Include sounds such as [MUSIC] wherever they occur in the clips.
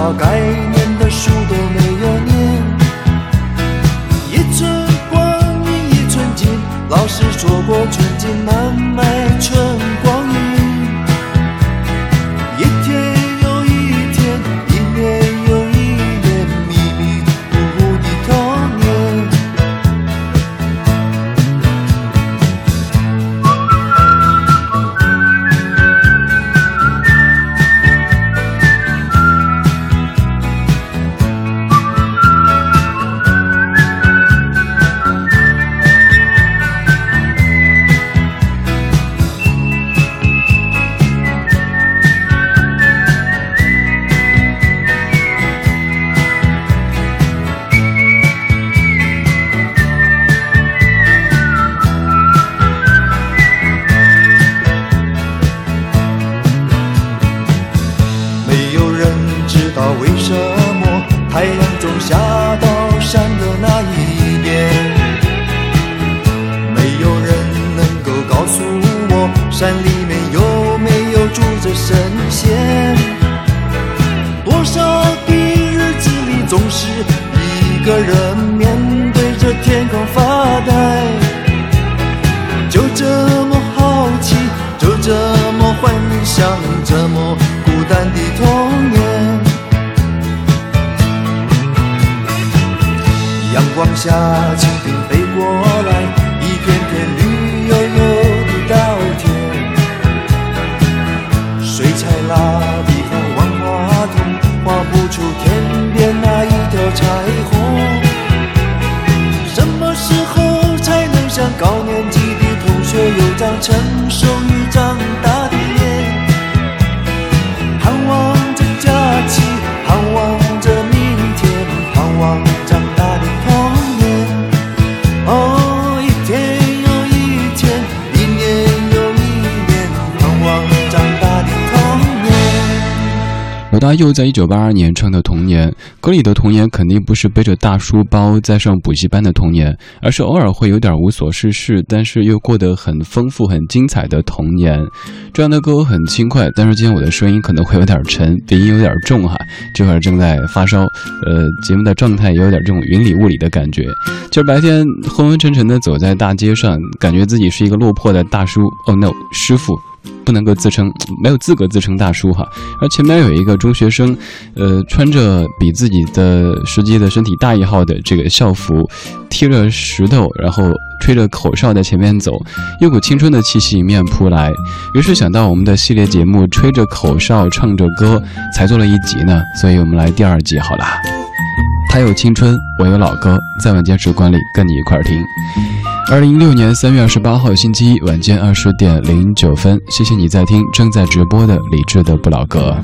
把该念的书都没有念。一寸光阴一寸金，老师说过寸金难买寸下，蜻蜓飞过。他又在一九八二年唱的《童年》，歌里的童年肯定不是背着大书包在上补习班的童年，而是偶尔会有点无所事事，但是又过得很丰富、很精彩的童年。这样的歌很轻快，但是今天我的声音可能会有点沉，鼻音有点重哈，这会儿正在发烧，呃，节目的状态也有点这种云里雾里的感觉。今儿白天昏昏沉沉的走在大街上，感觉自己是一个落魄的大叔。Oh no，师傅。[LAUGHS] 不能够自称，没有资格自称大叔哈。而前面有一个中学生，呃，穿着比自己的实际的身体大一号的这个校服，贴着石头，然后吹着口哨在前面走，一股青春的气息迎面扑来。于是想到我们的系列节目，吹着口哨唱着歌，才做了一集呢，所以我们来第二集好了。他有青春，我有老歌，在晚间时光里跟你一块儿听。二零一六年三月二十八号星期一晚间二十点零九分，谢谢你在听正在直播的李志的不老歌。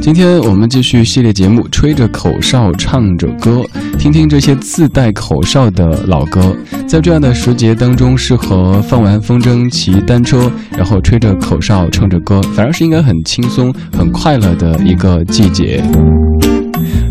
今天我们继续系列节目，吹着口哨唱着歌，听听这些自带口哨的老歌。在这样的时节当中，适合放完风筝骑单车，然后吹着口哨唱着歌，反而是应该很轻松、很快乐的一个季节。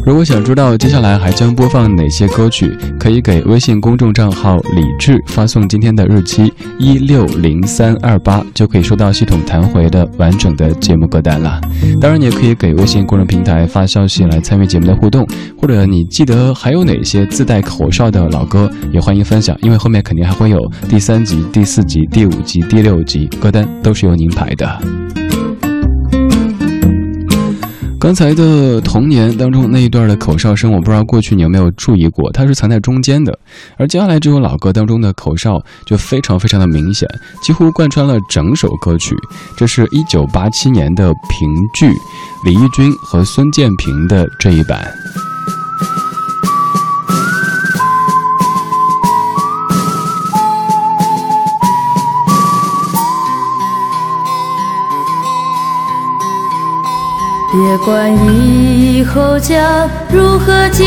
如果想知道接下来还将播放哪些歌曲，可以给微信公众账号“李志”发送今天的日期一六零三二八，就可以收到系统弹回的完整的节目歌单了。当然，你也可以给微信公众平台发消息来参与节目的互动，或者你记得还有哪些自带口哨的老歌，也欢迎分享，因为后面肯定还会有第三集、第四集、第五集、第六集歌单，都是由您排的。刚才的童年当中那一段的口哨声，我不知道过去你有没有注意过，它是藏在中间的。而接下来这首老歌当中的口哨就非常非常的明显，几乎贯穿了整首歌曲。这是一九八七年的评剧，李翊君和孙建平的这一版。别管以后将如何结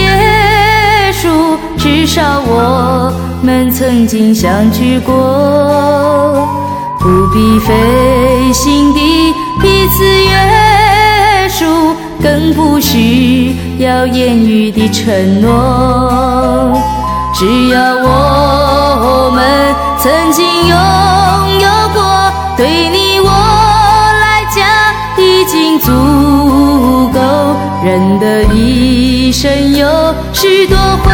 束，至少我们曾经相聚过。不必费心地彼此约束，更不需要言语的承诺。只要我们曾经拥有过，对你我来讲已经足够。人的一生有许多回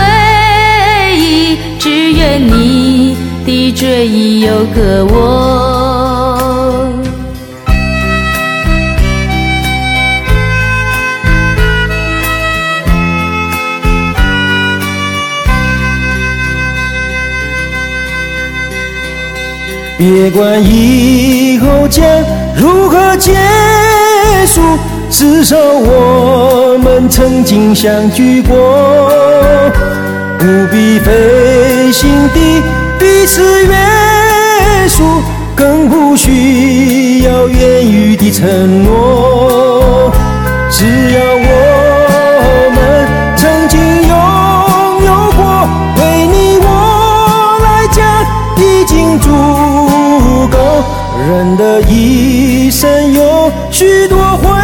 忆，只愿你的追忆有个我。别管以后将如何结束。至少我们曾经相聚过，不必费心地彼此约束，更不需要言语的承诺。只要我们曾经拥有过，对你我来讲已经足够。人的一生有许多回。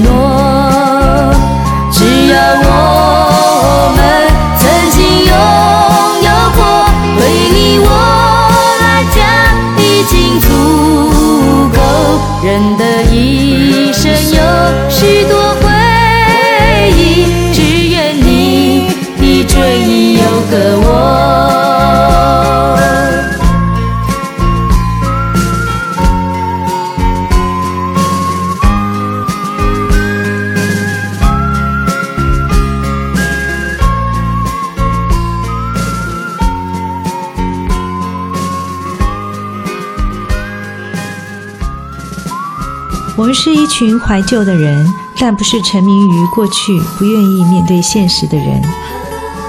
诺。我们是一群怀旧的人，但不是沉迷于过去、不愿意面对现实的人。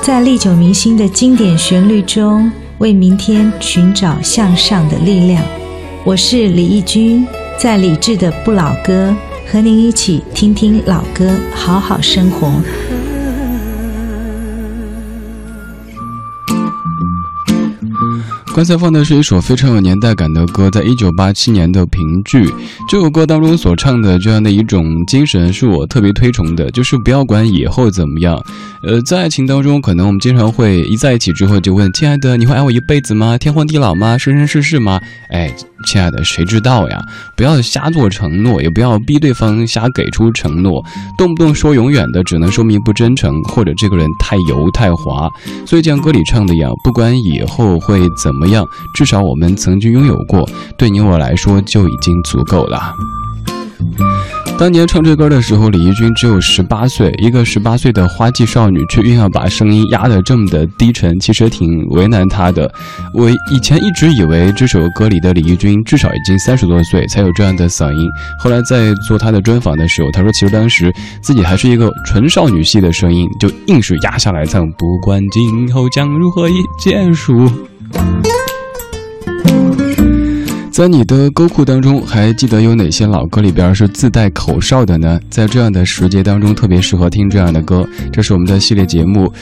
在历久弥新的经典旋律中，为明天寻找向上的力量。我是李义军，在理智的不老歌，和您一起听听老歌，好好生活。刚才放的是一首非常有年代感的歌，在一九八七年的评剧。这首歌当中所唱的这样的一种精神，是我特别推崇的，就是不要管以后怎么样。呃，在爱情当中，可能我们经常会一在一起之后就问：“亲爱的，你会爱我一辈子吗？天荒地老吗？生生世世吗？”哎，亲爱的，谁知道呀？不要瞎做承诺，也不要逼对方瞎给出承诺，动不动说永远的，只能说明不真诚，或者这个人太油太滑。所以，像歌里唱的一样，不管以后会怎么。怎么样？至少我们曾经拥有过，对你我来说就已经足够了。当年唱这歌的时候，李翊君只有十八岁，一个十八岁的花季少女，却硬要把声音压得这么的低沉，其实挺为难她的。我以前一直以为这首歌里的李翊君至少已经三十多岁才有这样的嗓音，后来在做她的专访的时候，她说其实当时自己还是一个纯少女系的声音，就硬是压下来唱。不管今后将如何一结束。在你的歌库当中，还记得有哪些老歌里边是自带口哨的呢？在这样的时节当中，特别适合听这样的歌。这是我们的系列节目《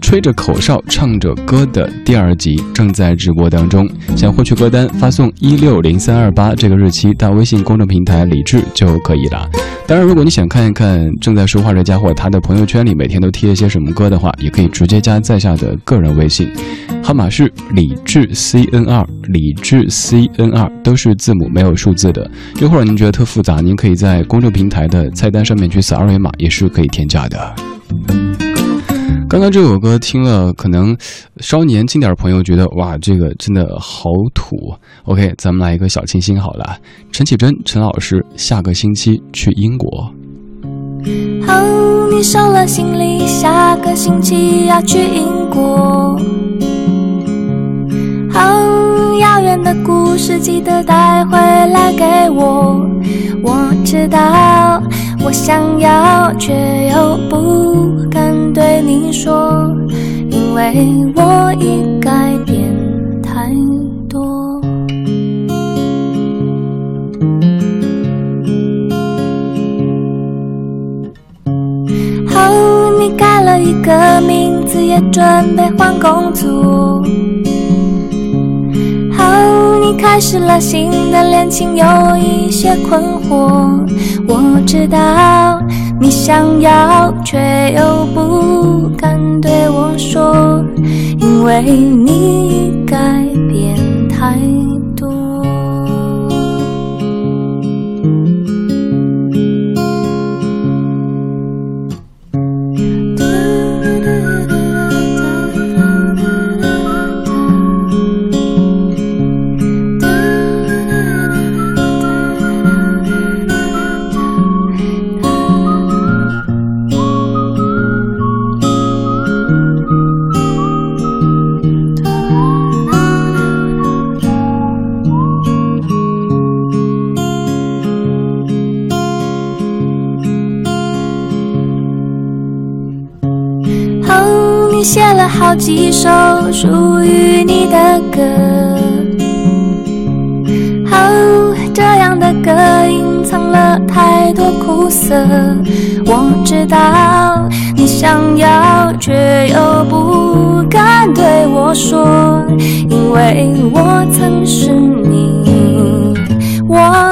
吹着口哨唱着歌的第二集正在直播当中。想获取歌单，发送一六零三二八这个日期到微信公众平台李智就可以了。当然，如果你想看一看正在说话这家伙他的朋友圈里每天都贴一些什么歌的话，也可以直接加在下的个人微信，号码是李智 C N 二，李智 C N 二都是字母没有数字的。一会儿您觉得特复杂，您可以在公众平台的菜单上面去扫二维码，也是可以添加的。刚刚这首歌听了，可能稍年轻点朋友觉得哇，这个真的好土。OK，咱们来一个小清新好了。陈绮贞，陈老师，下个星期去英国。哦，你收了行李，下个星期要去英国。哦，遥远的故事记得带回来给我。我知道。我想要，却又不敢对你说，因为我已改变太多。哦，你改了一个名字，也准备换工作。开始了新的恋情，有一些困惑。我知道你想要，却又不敢对我说，因为你写了好几首属于你的歌，哦，这样的歌隐藏了太多苦涩。我知道你想要，却又不敢对我说，因为我曾是你，我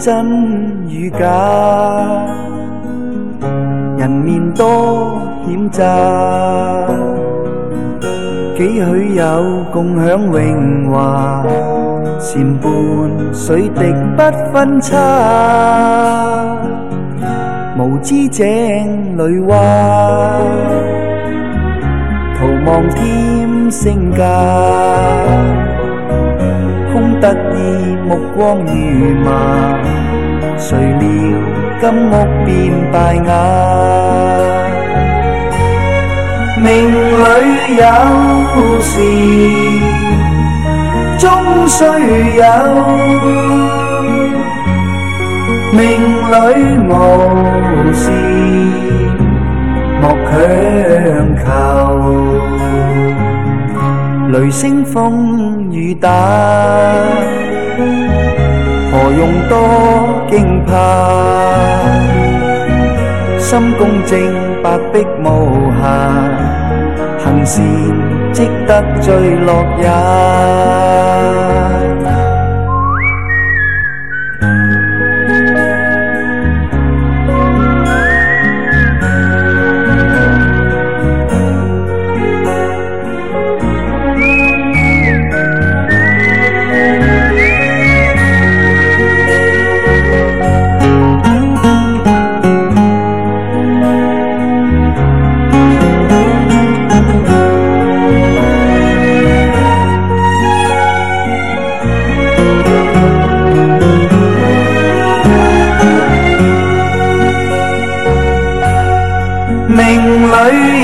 真与假，人面多险诈。几许有共享荣华，前伴水滴不分差。无知井里蛙，徒望添身价。得意目光如麻，谁料金屋变败瓦。命里有时终须有，命里无事莫强求。雷声风雨打，何用多惊怕？心公正。白璧无瑕，行善积得最乐也。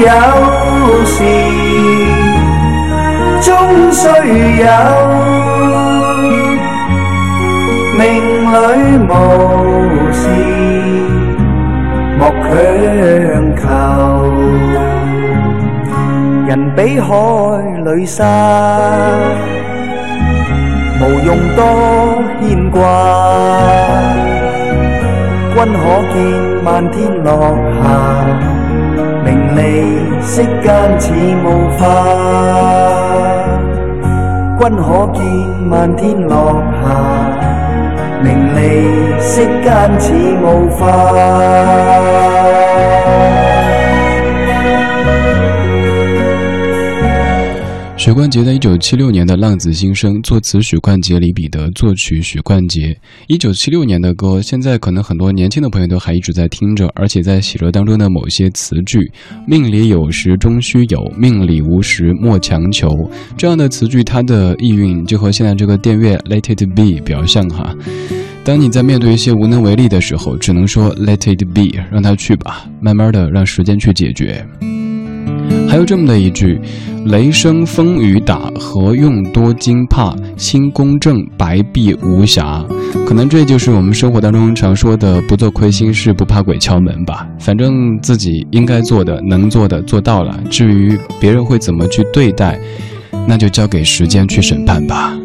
有时终须有，命里无时莫强求。人比海里沙，无用多牵挂。君可见漫天落霞，名利息间似雾化。君可见漫天落霞，明利息间似雾化。许冠杰的一九七六年的《浪子心声》，作词许冠杰、李彼得，作曲许冠杰。一九七六年的歌，现在可能很多年轻的朋友都还一直在听着，而且在写着当中的某些词句：“命里有时终须有，命里无时莫强求。”这样的词句，它的意蕴就和现在这个电乐 “Let it be” 比较像哈。当你在面对一些无能为力的时候，只能说 “Let it be”，让它去吧，慢慢的让时间去解决。还有这么的一句：“雷声风雨打，何用多惊怕？心公正，白璧无瑕。”可能这就是我们生活当中常说的“不做亏心事，不怕鬼敲门”吧。反正自己应该做的、能做的做到了，至于别人会怎么去对待，那就交给时间去审判吧。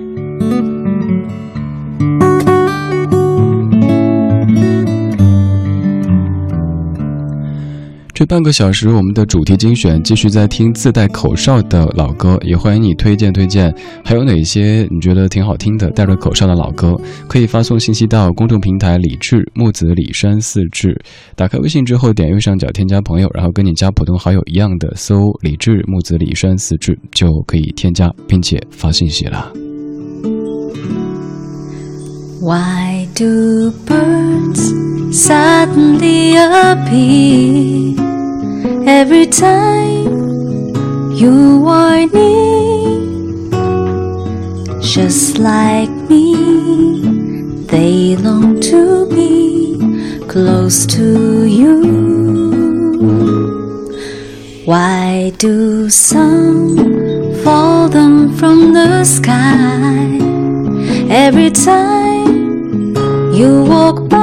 这半个小时，我们的主题精选继续在听自带口哨的老歌，也欢迎你推荐推荐，还有哪些你觉得挺好听的带着口哨的老歌，可以发送信息到公众平台李志木子李山四志。打开微信之后，点右上角添加朋友，然后跟你加普通好友一样的搜李志木子李山四志，就可以添加并且发信息了。Why do birds suddenly appear? Every time you are near. Just like me, they long to be close to you. Why do some fall down from the sky every time you walk by?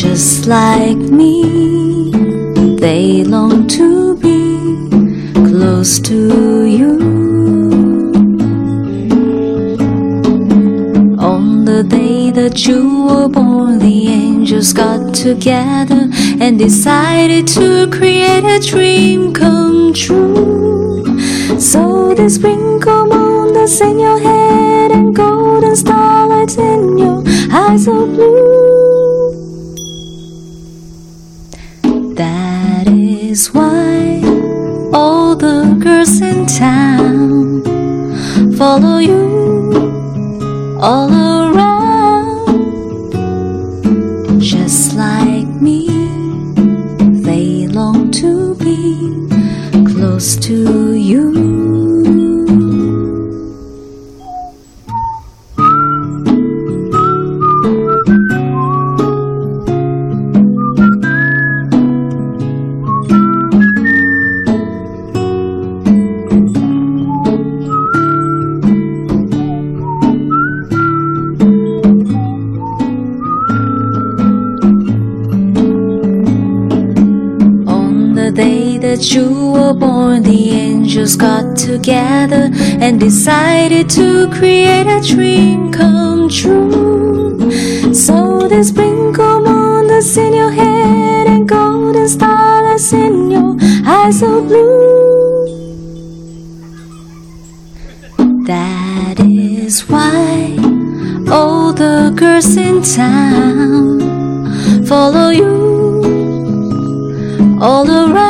Just like me they long to be close to you. On the day that you were born, the angels got together and decided to create a dream come true. So they sprinkle moon that's in your head and golden starlights in your eyes follow you. All around, together and decided to create a dream come true. So they sprinkle moon that's in your head and golden stars in your eyes of blue. That is why all the girls in town follow you all around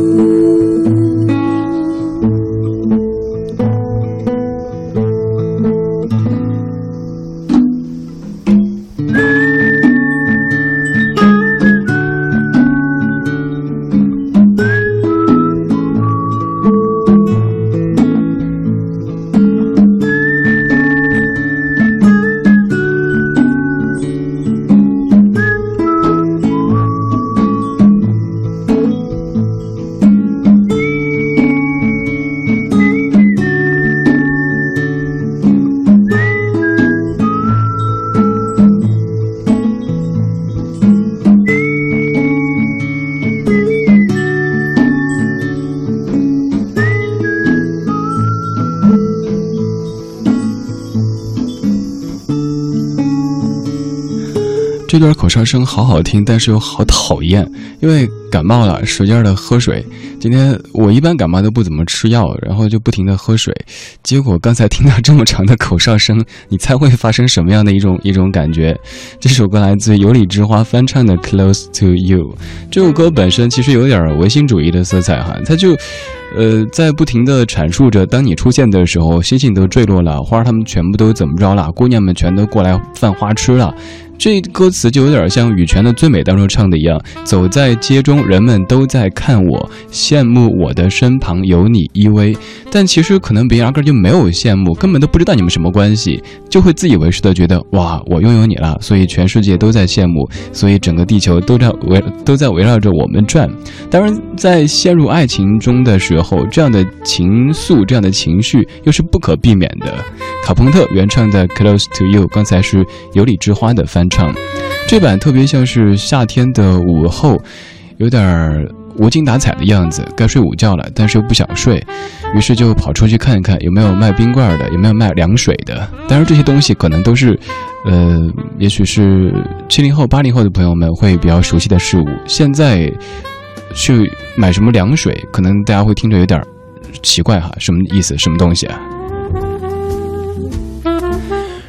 这段口哨声好好听，但是又好讨厌，因为感冒了，使劲的喝水。今天我一般感冒都不怎么吃药，然后就不停的喝水。结果刚才听到这么长的口哨声，你猜会发生什么样的一种 [LAUGHS] 一种感觉？这首歌来自有理之花翻唱的《Close to You》。这首歌本身其实有点唯心主义的色彩哈，它就。呃，在不停的阐述着，当你出现的时候，星星都坠落了，花儿它们全部都怎么着了，姑娘们全都过来犯花痴了。这歌词就有点像羽泉的《最美》当中唱的一样，走在街中，人们都在看我，羡慕我的身旁有你依偎。但其实可能别人压根就没有羡慕，根本都不知道你们什么关系，就会自以为是的觉得哇，我拥有你了，所以全世界都在羡慕，所以整个地球都在围都在围绕着我们转。当然，在陷入爱情中的时候，这样的情愫、这样的情绪又是不可避免的。卡朋特原唱的《Close to You》，刚才是有理之花的翻。唱这版特别像是夏天的午后，有点无精打采的样子，该睡午觉了，但是又不想睡，于是就跑出去看一看有没有卖冰棍的，有没有卖凉水的。当然这些东西可能都是，呃，也许是七零后、八零后的朋友们会比较熟悉的事物。现在去买什么凉水，可能大家会听着有点奇怪哈，什么意思？什么东西啊？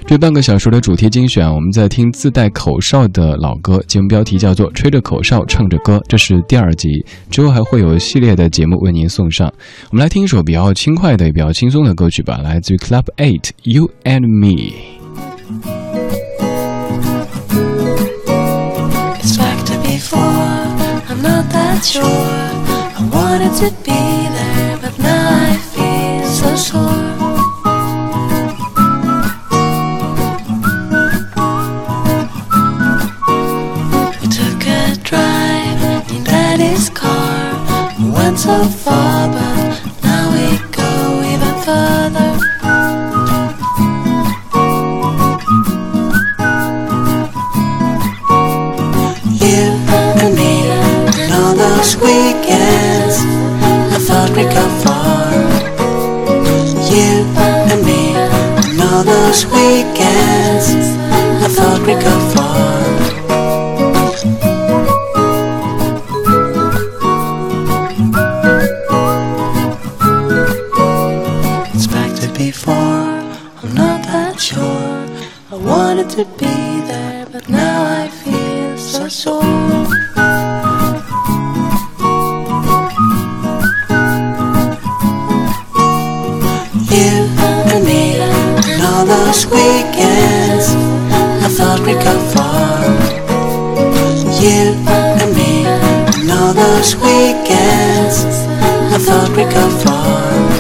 这半个小时的主题精选，我们在听自带口哨的老歌，节目标题叫做《吹着口哨唱着歌》，这是第二集，之后还会有系列的节目为您送上。我们来听一首比较轻快的、也比较轻松的歌曲吧，来自于 Club Eight，《You and Me》。so to be there, but now I feel so sore. You and me and all those weekends, I thought we'd go far. You and me and all those weekends, I thought we'd go far.